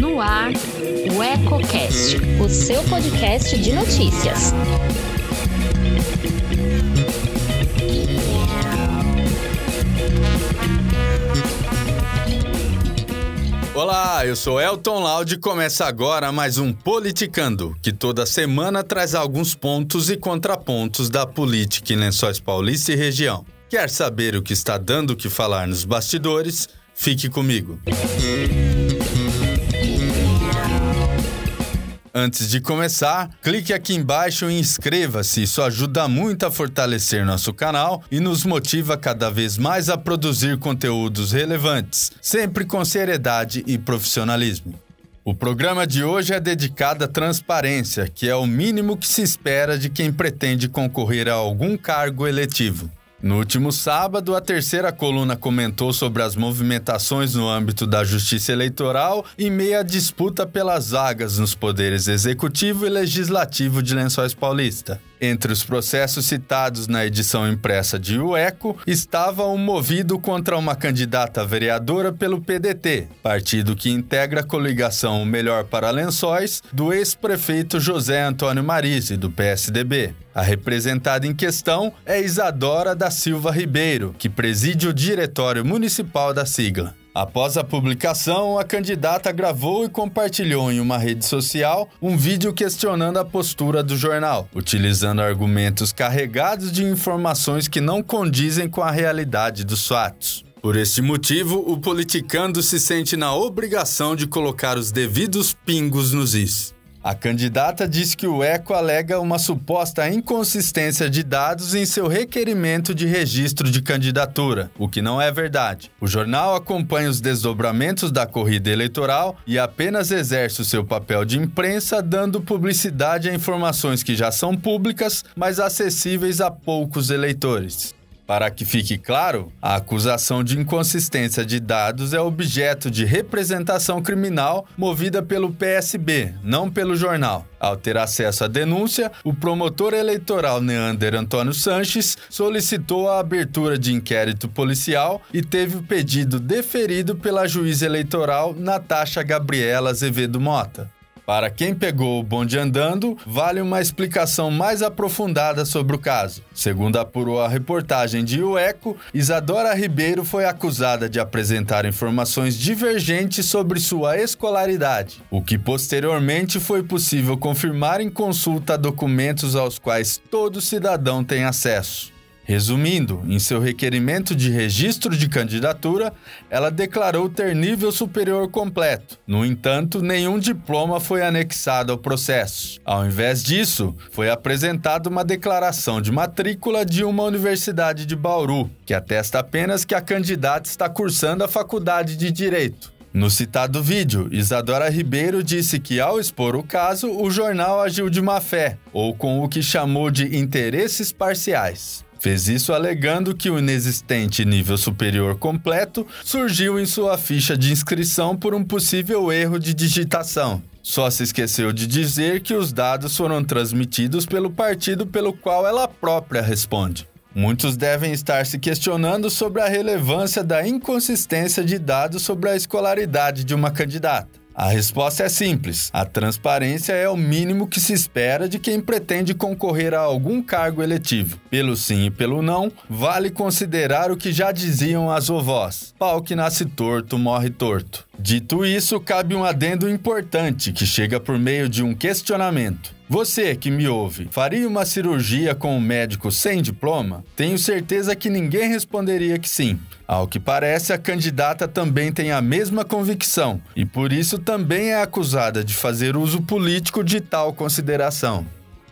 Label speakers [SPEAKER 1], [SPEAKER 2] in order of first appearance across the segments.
[SPEAKER 1] No ar, o EcoCast, o seu podcast de notícias.
[SPEAKER 2] Olá, eu sou Elton Laude e começa agora mais um Politicando, que toda semana traz alguns pontos e contrapontos da política em Lençóis Paulista e região. Quer saber o que está dando o que falar nos bastidores? Fique comigo. Antes de começar, clique aqui embaixo e inscreva-se. Isso ajuda muito a fortalecer nosso canal e nos motiva cada vez mais a produzir conteúdos relevantes, sempre com seriedade e profissionalismo. O programa de hoje é dedicado à transparência, que é o mínimo que se espera de quem pretende concorrer a algum cargo eletivo. No último sábado, a terceira coluna comentou sobre as movimentações no âmbito da justiça eleitoral em meio à disputa pelas vagas nos poderes executivo e legislativo de Lençóis Paulista. Entre os processos citados na edição impressa de UECO estava um movido contra uma candidata vereadora pelo PDT, partido que integra a coligação Melhor para Lençóis, do ex-prefeito José Antônio Marise, do PSDB. A representada em questão é Isadora da Silva Ribeiro, que preside o diretório municipal da sigla. Após a publicação, a candidata gravou e compartilhou em uma rede social um vídeo questionando a postura do jornal, utilizando argumentos carregados de informações que não condizem com a realidade dos fatos. Por este motivo, o politicando se sente na obrigação de colocar os devidos pingos nos is. A candidata diz que o ECO alega uma suposta inconsistência de dados em seu requerimento de registro de candidatura, o que não é verdade. O jornal acompanha os desdobramentos da corrida eleitoral e apenas exerce o seu papel de imprensa, dando publicidade a informações que já são públicas, mas acessíveis a poucos eleitores. Para que fique claro, a acusação de inconsistência de dados é objeto de representação criminal movida pelo PSB, não pelo jornal. Ao ter acesso à denúncia, o promotor eleitoral Neander Antônio Sanches solicitou a abertura de inquérito policial e teve o pedido deferido pela juíza eleitoral Natasha Gabriela Azevedo Mota. Para quem pegou o bonde andando, vale uma explicação mais aprofundada sobre o caso. Segundo apurou a reportagem de O Eco, Isadora Ribeiro foi acusada de apresentar informações divergentes sobre sua escolaridade, o que posteriormente foi possível confirmar em consulta a documentos aos quais todo cidadão tem acesso. Resumindo, em seu requerimento de registro de candidatura, ela declarou ter nível superior completo. No entanto, nenhum diploma foi anexado ao processo. Ao invés disso, foi apresentada uma declaração de matrícula de uma universidade de Bauru, que atesta apenas que a candidata está cursando a faculdade de Direito. No citado vídeo, Isadora Ribeiro disse que, ao expor o caso, o jornal agiu de má fé, ou com o que chamou de interesses parciais. Fez isso alegando que o inexistente nível superior completo surgiu em sua ficha de inscrição por um possível erro de digitação. Só se esqueceu de dizer que os dados foram transmitidos pelo partido pelo qual ela própria responde. Muitos devem estar se questionando sobre a relevância da inconsistência de dados sobre a escolaridade de uma candidata. A resposta é simples: a transparência é o mínimo que se espera de quem pretende concorrer a algum cargo eletivo. Pelo sim e pelo não, vale considerar o que já diziam as vovós: pau que nasce torto morre torto. Dito isso, cabe um adendo importante que chega por meio de um questionamento. Você que me ouve, faria uma cirurgia com um médico sem diploma? Tenho certeza que ninguém responderia que sim. Ao que parece, a candidata também tem a mesma convicção e por isso também é acusada de fazer uso político de tal consideração.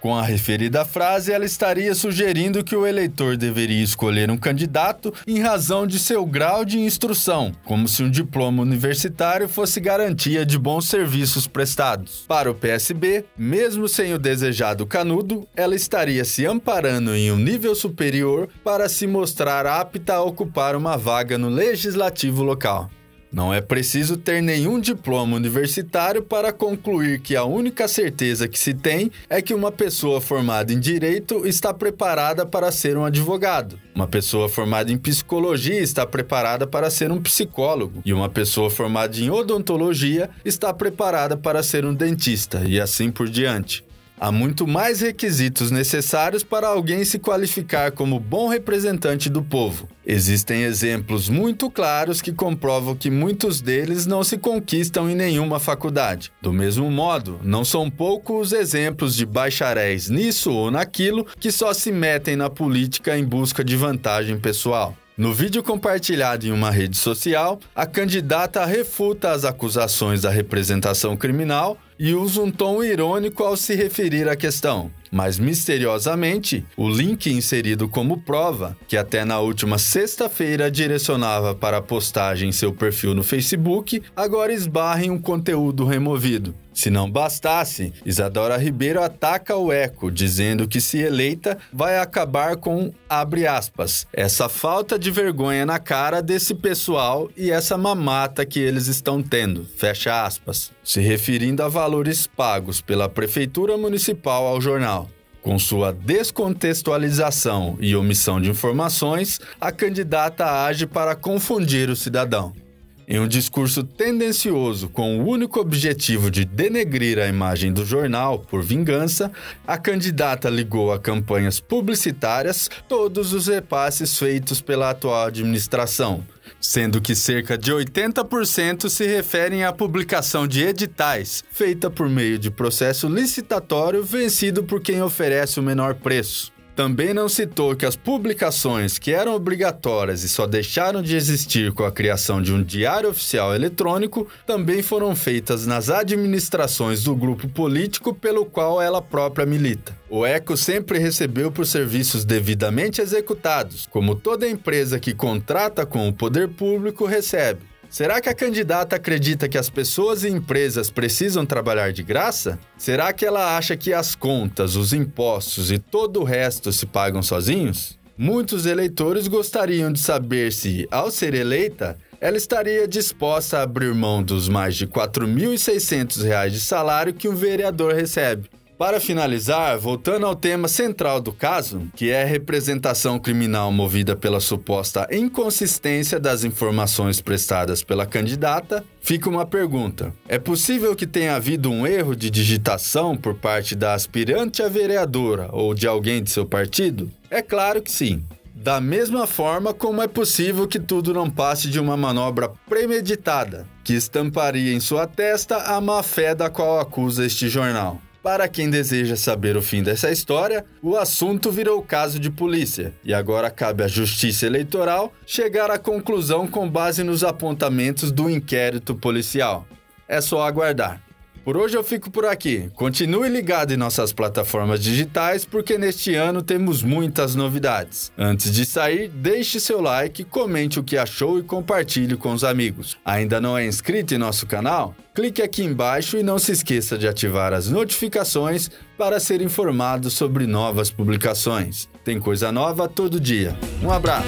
[SPEAKER 2] Com a referida frase, ela estaria sugerindo que o eleitor deveria escolher um candidato em razão de seu grau de instrução, como se um diploma universitário fosse garantia de bons serviços prestados. Para o PSB, mesmo sem o desejado canudo, ela estaria se amparando em um nível superior para se mostrar apta a ocupar uma vaga no legislativo local. Não é preciso ter nenhum diploma universitário para concluir que a única certeza que se tem é que uma pessoa formada em direito está preparada para ser um advogado. Uma pessoa formada em psicologia está preparada para ser um psicólogo. E uma pessoa formada em odontologia está preparada para ser um dentista, e assim por diante. Há muito mais requisitos necessários para alguém se qualificar como bom representante do povo. Existem exemplos muito claros que comprovam que muitos deles não se conquistam em nenhuma faculdade. Do mesmo modo, não são poucos os exemplos de bacharéis nisso ou naquilo que só se metem na política em busca de vantagem pessoal. No vídeo compartilhado em uma rede social, a candidata refuta as acusações da representação criminal e usa um tom irônico ao se referir à questão. Mas misteriosamente, o link inserido como prova, que até na última sexta-feira direcionava para a postagem em seu perfil no Facebook, agora esbarra em um conteúdo removido. Se não bastasse, Isadora Ribeiro ataca o Eco, dizendo que se eleita vai acabar com, aspas, essa falta de vergonha na cara desse pessoal e essa mamata que eles estão tendo, fecha aspas, se referindo a valores pagos pela Prefeitura Municipal ao jornal. Com sua descontextualização e omissão de informações, a candidata age para confundir o cidadão. Em um discurso tendencioso com o único objetivo de denegrir a imagem do jornal por vingança, a candidata ligou a campanhas publicitárias todos os repasses feitos pela atual administração, sendo que cerca de 80% se referem à publicação de editais, feita por meio de processo licitatório vencido por quem oferece o menor preço. Também não citou que as publicações que eram obrigatórias e só deixaram de existir com a criação de um diário oficial eletrônico também foram feitas nas administrações do grupo político pelo qual ela própria milita. O ECO sempre recebeu por serviços devidamente executados, como toda empresa que contrata com o poder público recebe. Será que a candidata acredita que as pessoas e empresas precisam trabalhar de graça? Será que ela acha que as contas, os impostos e todo o resto se pagam sozinhos? Muitos eleitores gostariam de saber se, ao ser eleita, ela estaria disposta a abrir mão dos mais de R$ 4.600 de salário que um vereador recebe. Para finalizar, voltando ao tema central do caso, que é a representação criminal movida pela suposta inconsistência das informações prestadas pela candidata, fica uma pergunta: é possível que tenha havido um erro de digitação por parte da aspirante a vereadora ou de alguém de seu partido? É claro que sim. Da mesma forma como é possível que tudo não passe de uma manobra premeditada, que estamparia em sua testa a má fé da qual acusa este jornal. Para quem deseja saber o fim dessa história, o assunto virou caso de polícia e agora cabe à Justiça Eleitoral chegar à conclusão com base nos apontamentos do inquérito policial. É só aguardar. Por hoje eu fico por aqui. Continue ligado em nossas plataformas digitais porque neste ano temos muitas novidades. Antes de sair, deixe seu like, comente o que achou e compartilhe com os amigos. Ainda não é inscrito em nosso canal? Clique aqui embaixo e não se esqueça de ativar as notificações para ser informado sobre novas publicações. Tem coisa nova todo dia. Um abraço!